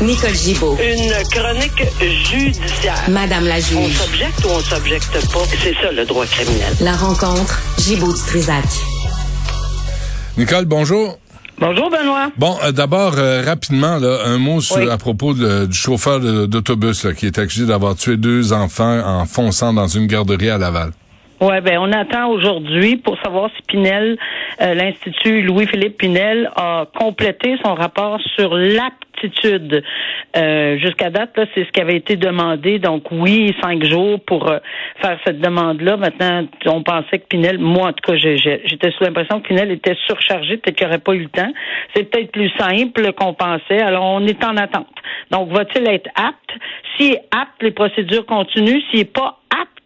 Nicole Gibaud. Une chronique judiciaire. Madame la On juge. s'objecte ou on s'objecte pas? C'est ça le droit criminel. La rencontre, Gibaud-Strisac. Nicole, bonjour. Bonjour Benoît. Bon, euh, d'abord, euh, rapidement, là, un mot sur- Oui. à propos de- du chauffeur de- d'autobus là, qui est accusé d'avoir tué deux enfants en fonçant dans une garderie à Laval. Ouais, ben on attend aujourd'hui pour savoir si Pinel, euh, l'institut Louis-Philippe Pinel a complété son rapport sur l'aptitude. Euh, Jusqu'à date, c'est ce qui avait été demandé. Donc oui, cinq jours pour euh, faire cette demande-là. Maintenant, on pensait que Pinel, moi en tout cas, j'étais sous l'impression que Pinel était surchargé, peut-être qu'il n'aurait pas eu le temps. C'est peut-être plus simple qu'on pensait. Alors on est en attente. Donc va-t-il être apte? S'il est apte, les procédures continuent. S'il n'est pas apte,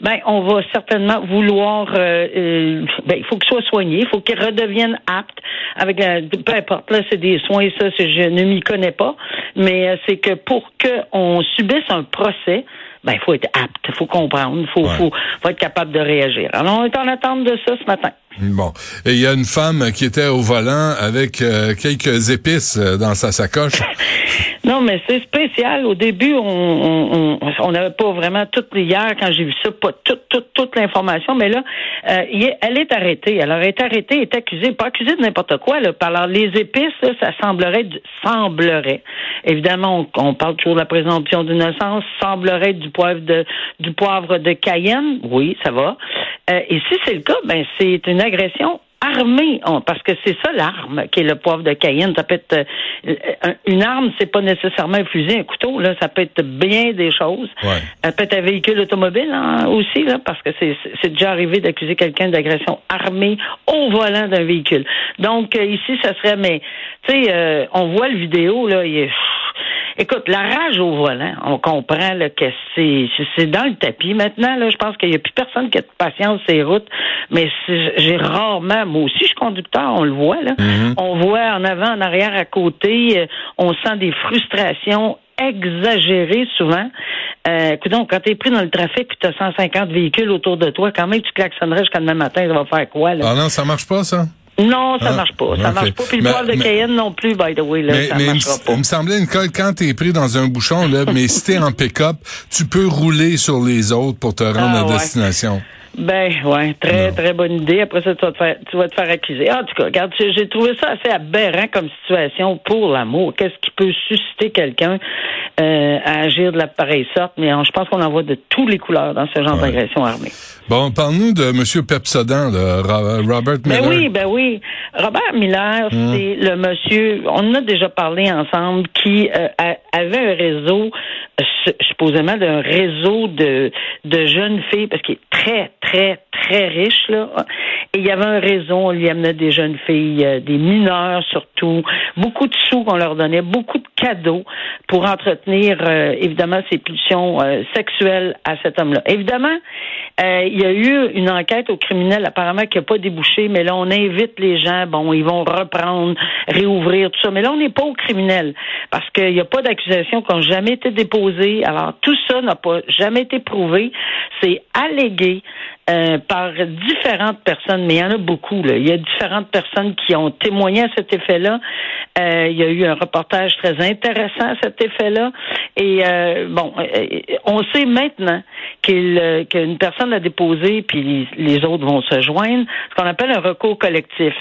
ben on va certainement vouloir euh, euh, ben il faut qu'il soit soigné, il faut qu'il redevienne apte avec peu importe là c'est des soins ça je ne m'y connais pas, mais euh, c'est que pour que on subisse un procès ben il faut être apte, il faut comprendre, il faut, Ouais. faut faut être capable de réagir. Alors on est en attente de ça ce matin. Bon. Et il y a une femme qui était au volant avec euh, quelques épices euh, dans sa sacoche. Non, mais c'est spécial. Au début, on n'avait pas vraiment toute hier quand j'ai vu ça, pas toute toute toute l'information, mais là, euh, elle est arrêtée. Alors, elle est arrêtée, elle est accusée, pas accusée de n'importe quoi. Là. Alors, les épices, ça semblerait, du- semblerait. Évidemment, on, on parle toujours de la présomption d'innocence. Semblerait du poivre de du poivre de Cayenne. Oui, ça va. Euh, et si c'est le cas, ben c'est une agression armée, on- parce que c'est ça l'arme qui est le poivre de Cayenne. Ça peut être euh, un- une arme, c'est pas nécessairement un fusil, un couteau. Là, ça peut être bien des choses. Ouais. Ça peut être un véhicule automobile hein, aussi, là, parce que c'est déjà arrivé d'accuser quelqu'un d'agression armée au volant d'un véhicule. Donc euh, ici, ça serait, mais tu sais, euh, on voit le vidéo là, il est Écoute, la rage au volant, on comprend là, que c'est dans le tapis. Maintenant, là, je pense qu'il n'y a plus personne qui a de patience sur les routes, mais j'ai rarement, moi aussi, je suis conducteur, on le voit, là. On voit en avant, en arrière, à côté, euh, on sent des frustrations exagérées souvent. Euh, donc, quand t'es pris dans le trafic puis t'as 150 véhicules autour de toi, quand même tu klaxonnerais jusqu'à demain matin, ça va faire quoi, là? Ah non, ça marche pas, ça? Non, ça Ah, marche pas. Ça ok. marche pas. Puis le Mais- poivre de mais- Cayenne non plus, by the way, là, mais ça mais marchera pas. il me semblait, Nicole, quand t'es pris dans un bouchon, là, mais si t'es en pick-up, tu peux rouler sur les autres pour te rendre Ah, à ouais. destination. Ben, ouais, très, Non. très bonne idée. Après ça, tu vas te faire, tu vas te faire accuser. En tout cas, regarde, j'ai trouvé ça assez aberrant comme situation pour l'amour. Qu'est-ce qui peut susciter quelqu'un euh, à agir de la pareille sorte? Mais euh, je pense qu'on en voit de tous les couleurs dans ce genre Ouais. d'agression armée. Bon, parle-nous de M. Pepsodan, Ro- Robert Miller. Ben oui, ben oui. Robert Miller, Hum. c'est le monsieur, on en a déjà parlé ensemble, qui euh, a- avait un réseau, euh, supposément d'un réseau de, de jeunes filles, parce qu'il est très, très, très riche, là. Et il y avait un réseau, on lui amenait des jeunes filles, euh, des mineurs surtout, beaucoup de sous qu'on leur donnait, beaucoup de cadeaux pour entretenir, euh, évidemment, ses pulsions euh, sexuelles à cet homme-là. Évidemment, il y a eu une enquête au criminel apparemment qui n'a pas débouché, mais là, on invite les gens, bon, ils vont reprendre, réouvrir, tout ça. Mais là, on n'est pas au criminel parce qu'il n'y a pas d'accusations qui n'ont jamais été déposées. Alors, tout ça n'a pas jamais été prouvé. C'est allégué euh, par différentes personnes, mais il y en a beaucoup. Là. Il y a différentes personnes qui ont témoigné à cet effet-là. Euh, il y a eu un reportage très intéressant à cet effet-là. Et euh, bon, euh, on sait maintenant euh, qu'une personne a déposé, puis les, les autres vont se joindre, ce qu'on appelle un recours collectif.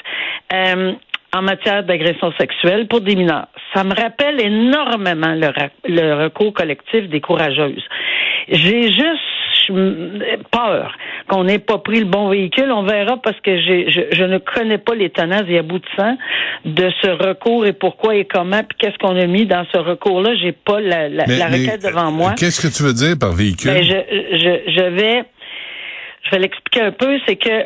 Euh, en matière d'agression sexuelle pour des mineurs. Ça me rappelle énormément le, le recours collectif des courageuses. J'ai juste peur qu'on n'ait pas pris le bon véhicule. On verra parce que je, je ne connais pas les tenants et aboutissants de ce recours et pourquoi et comment, puis qu'est-ce qu'on a mis dans ce recours-là. J'ai pas la, la, Mais- la mais, requête devant moi. Qu'est-ce que tu veux dire par véhicule? Ben, je, je, je vais, je vais l'expliquer un peu. C'est que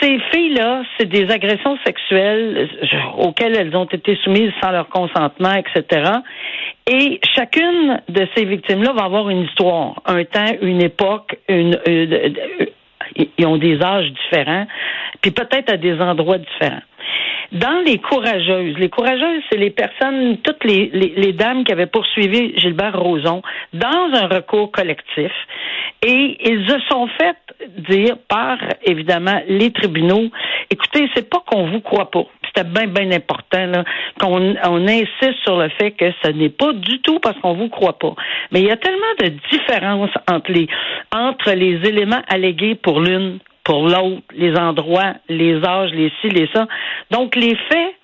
ces filles-là, c'est des agressions sexuelles euh, auxquelles elles ont été soumises sans leur consentement, etc. Et chacune de ces victimes-là va avoir une histoire, un temps, une époque, une, une- une- ils ont des âges différents, puis peut-être à des endroits différents. Dans les courageuses, les courageuses, c'est les personnes, toutes les, dames qui avaient poursuivi Gilbert Rozon dans un recours collectif. Et ils se sont fait dire par, évidemment, les tribunaux, écoutez, c'est pas qu'on vous croit pas. c'était bien, bien important là, qu'on on insiste sur le fait que ce n'est pas du tout parce qu'on vous croit pas. Mais il y a tellement de différences entre les entre les éléments allégués pour l'une, pour l'autre, les endroits, les âges, les ci, les ça. Donc les faits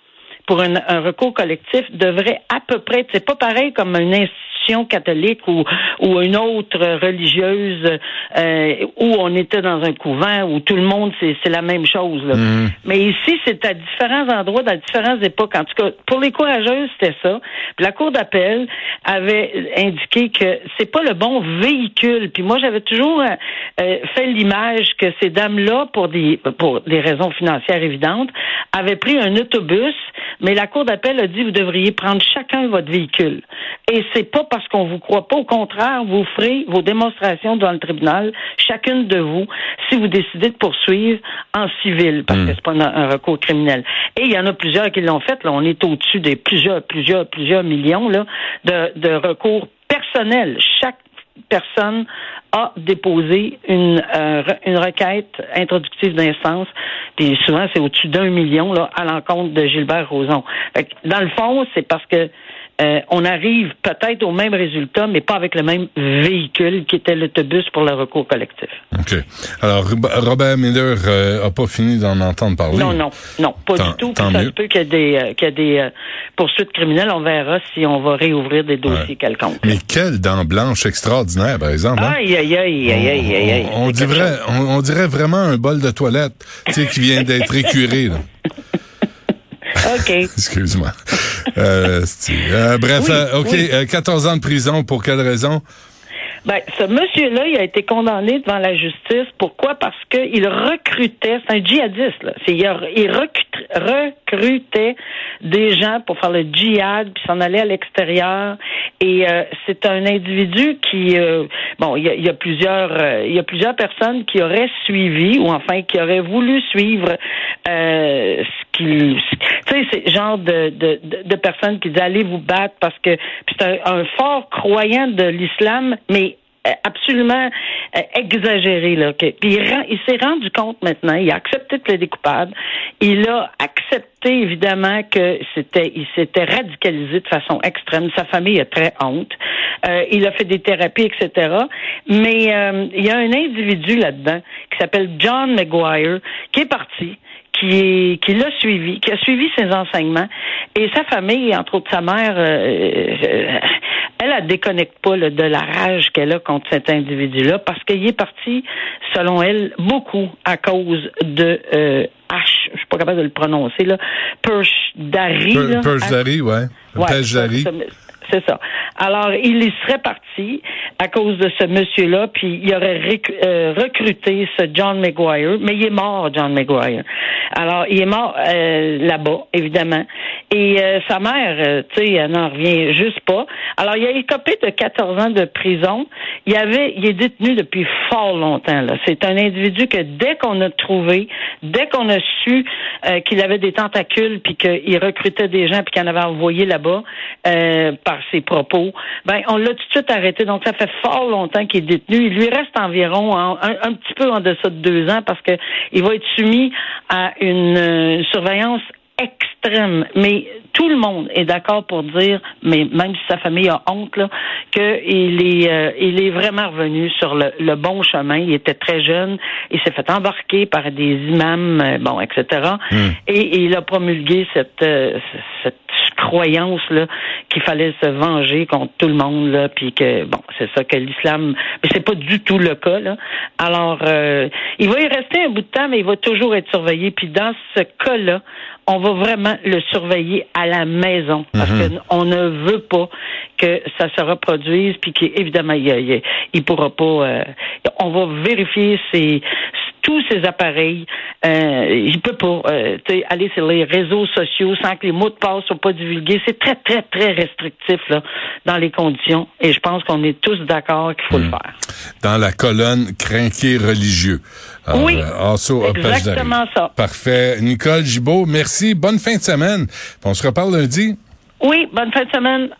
pour un, recours collectif devraient à peu près, c'est pas pareil comme une institution catholique ou, ou une autre religieuse euh, où on était dans un couvent où tout le monde c'est, c'est la même chose. Là. Mhm. Mais ici, c'est à différents endroits, dans différentes époques. En tout cas, pour les courageuses, c'était ça. Puis la Cour d'appel avait indiqué que c'est pas le bon véhicule. Puis moi, j'avais toujours euh, fait l'image que ces dames-là, pour des pour des raisons financières évidentes, avaient pris un autobus, mais la Cour d'appel a dit vous devriez prendre chacun votre véhicule. Et c'est pas parce qu'on vous croit pas. Au contraire, vous ferez vos démonstrations devant le tribunal, chacune de vous, si vous décidez de poursuivre en civil, parce que c'est pas un, un recours criminel. Et il y en a plusieurs qui l'ont fait. Là, on est au-dessus des plusieurs, plusieurs, plusieurs millions là, de, de recours personnels. Chaque personne a déposé une, euh, une requête introductive d'instance, puis souvent c'est au-dessus d'un million là, à l'encontre de Gilbert Rozon. Dans le fond, c'est parce que euh, on arrive peut-être au même résultat, mais pas avec le même véhicule qui était l'autobus pour le recours collectif. OK. Alors, Rob- Robert Miller euh, a pas fini d'en entendre parler. Non, non, non, pas Tant- du tout. Tant ça mieux. se peut qu'il y ait des, euh, y des euh, poursuites criminelles. On verra si on va réouvrir des dossiers Ouais. quelconques. Mais quelle dent blanche extraordinaire, par exemple. hein? Aïe, aïe, aïe, aïe, aïe, aïe, aïe. On, dirait, on, on dirait vraiment un bol de toilette, tu sais, qui vient d'être écuré. là. OK. Excuse-moi. Euh, euh, bref, Oui, euh, OK, oui. euh, 14 ans de prison, pour quelle raison? Ben, ce monsieur-là, il a été condamné devant la justice. Pourquoi? Parce qu'il recrutait, c'est un djihadiste, là. Il, a- il recrut- recrutait des gens pour faire le djihad, puis s'en aller à l'extérieur. Et euh, c'est un individu qui, euh, bon, il y a, y a plusieurs, euh, il y a plusieurs personnes qui auraient suivi, ou enfin qui auraient voulu suivre euh, ce qu'il, tu sais, c'est genre de, de, de, personnes qui disent allez vous battre parce que c'est un, un fort croyant de l'islam, mais absolument euh, exagéré là. Puis il, s'est rendu compte maintenant, il a accepté de plaider coupable, il a accepté évidemment que c'était, il s'était radicalisé de façon extrême. Sa famille a très honte. Euh, il a fait des thérapies, etc. Mais euh, il y a un individu là-dedans qui s'appelle John McGuire qui est parti qui, l'a suivi, qui a suivi ses enseignements. Et sa famille, entre autres sa mère, euh, euh, elle, elle déconnecte pas là, de la rage qu'elle a contre cet individu-là parce qu'il est parti, selon elle, beaucoup à cause de euh, H, je suis pas capable de le prononcer, là, Perch Dari. là. Perjari, ouais. Ouais, Perjari. ça, C'est ça. Alors, il y serait parti à cause de ce monsieur-là, puis il aurait euh, recruté ce John McGuire, mais il est mort, John McGuire. Alors, il est mort euh, là-bas, évidemment. Et euh, sa mère, euh, tu sais, elle n'en revient juste pas. Alors, il a écopé de 14 ans de prison. Il avait, il est détenu depuis fort longtemps. Là. C'est un individu que dès qu'on a trouvé, dès qu'on a su euh, qu'il avait des tentacules, puis qu'il recrutait des gens, puis qu'il en avait envoyé là-bas par ses propos, ben on l'a tout de suite arrêté. Donc ça fait fort longtemps qu'il est détenu. Il lui reste environ en- un, un petit peu en deçà de deux ans parce que il va être soumis à une, euh, surveillance extrême. Mais tout le monde est d'accord pour dire, mais même si sa famille a honte, là, qu'il est, euh, il est vraiment revenu sur le, le bon chemin. Il était très jeune. Il s'est fait embarquer par des imams, euh, bon, etc. Et, et il a promulgué cette, euh, cette croyance là qu'il fallait se venger contre tout le monde là puis que bon c'est ça que l'islam mais c'est pas du tout le cas là. Alors euh, il va y rester un bout de temps mais il va toujours être surveillé puis dans ce cas là on va vraiment le surveiller à la maison parce que on ne veut pas que ça se reproduise puis qu'évidemment il, il, il pourra pas euh, on va vérifier ses tous ces appareils, euh, il peut pas euh, aller sur les réseaux sociaux sans que les mots de passe soient pas divulgués. C'est très, très, très restrictif là, dans les conditions. Et je pense qu'on est tous d'accord qu'il faut le faire. Dans la colonne crinqué religieux. Alors, Oui, euh, exactement ça. Parfait. Nicole Gibault, merci. Bonne fin de semaine. On se reparle lundi. Oui, bonne fin de semaine.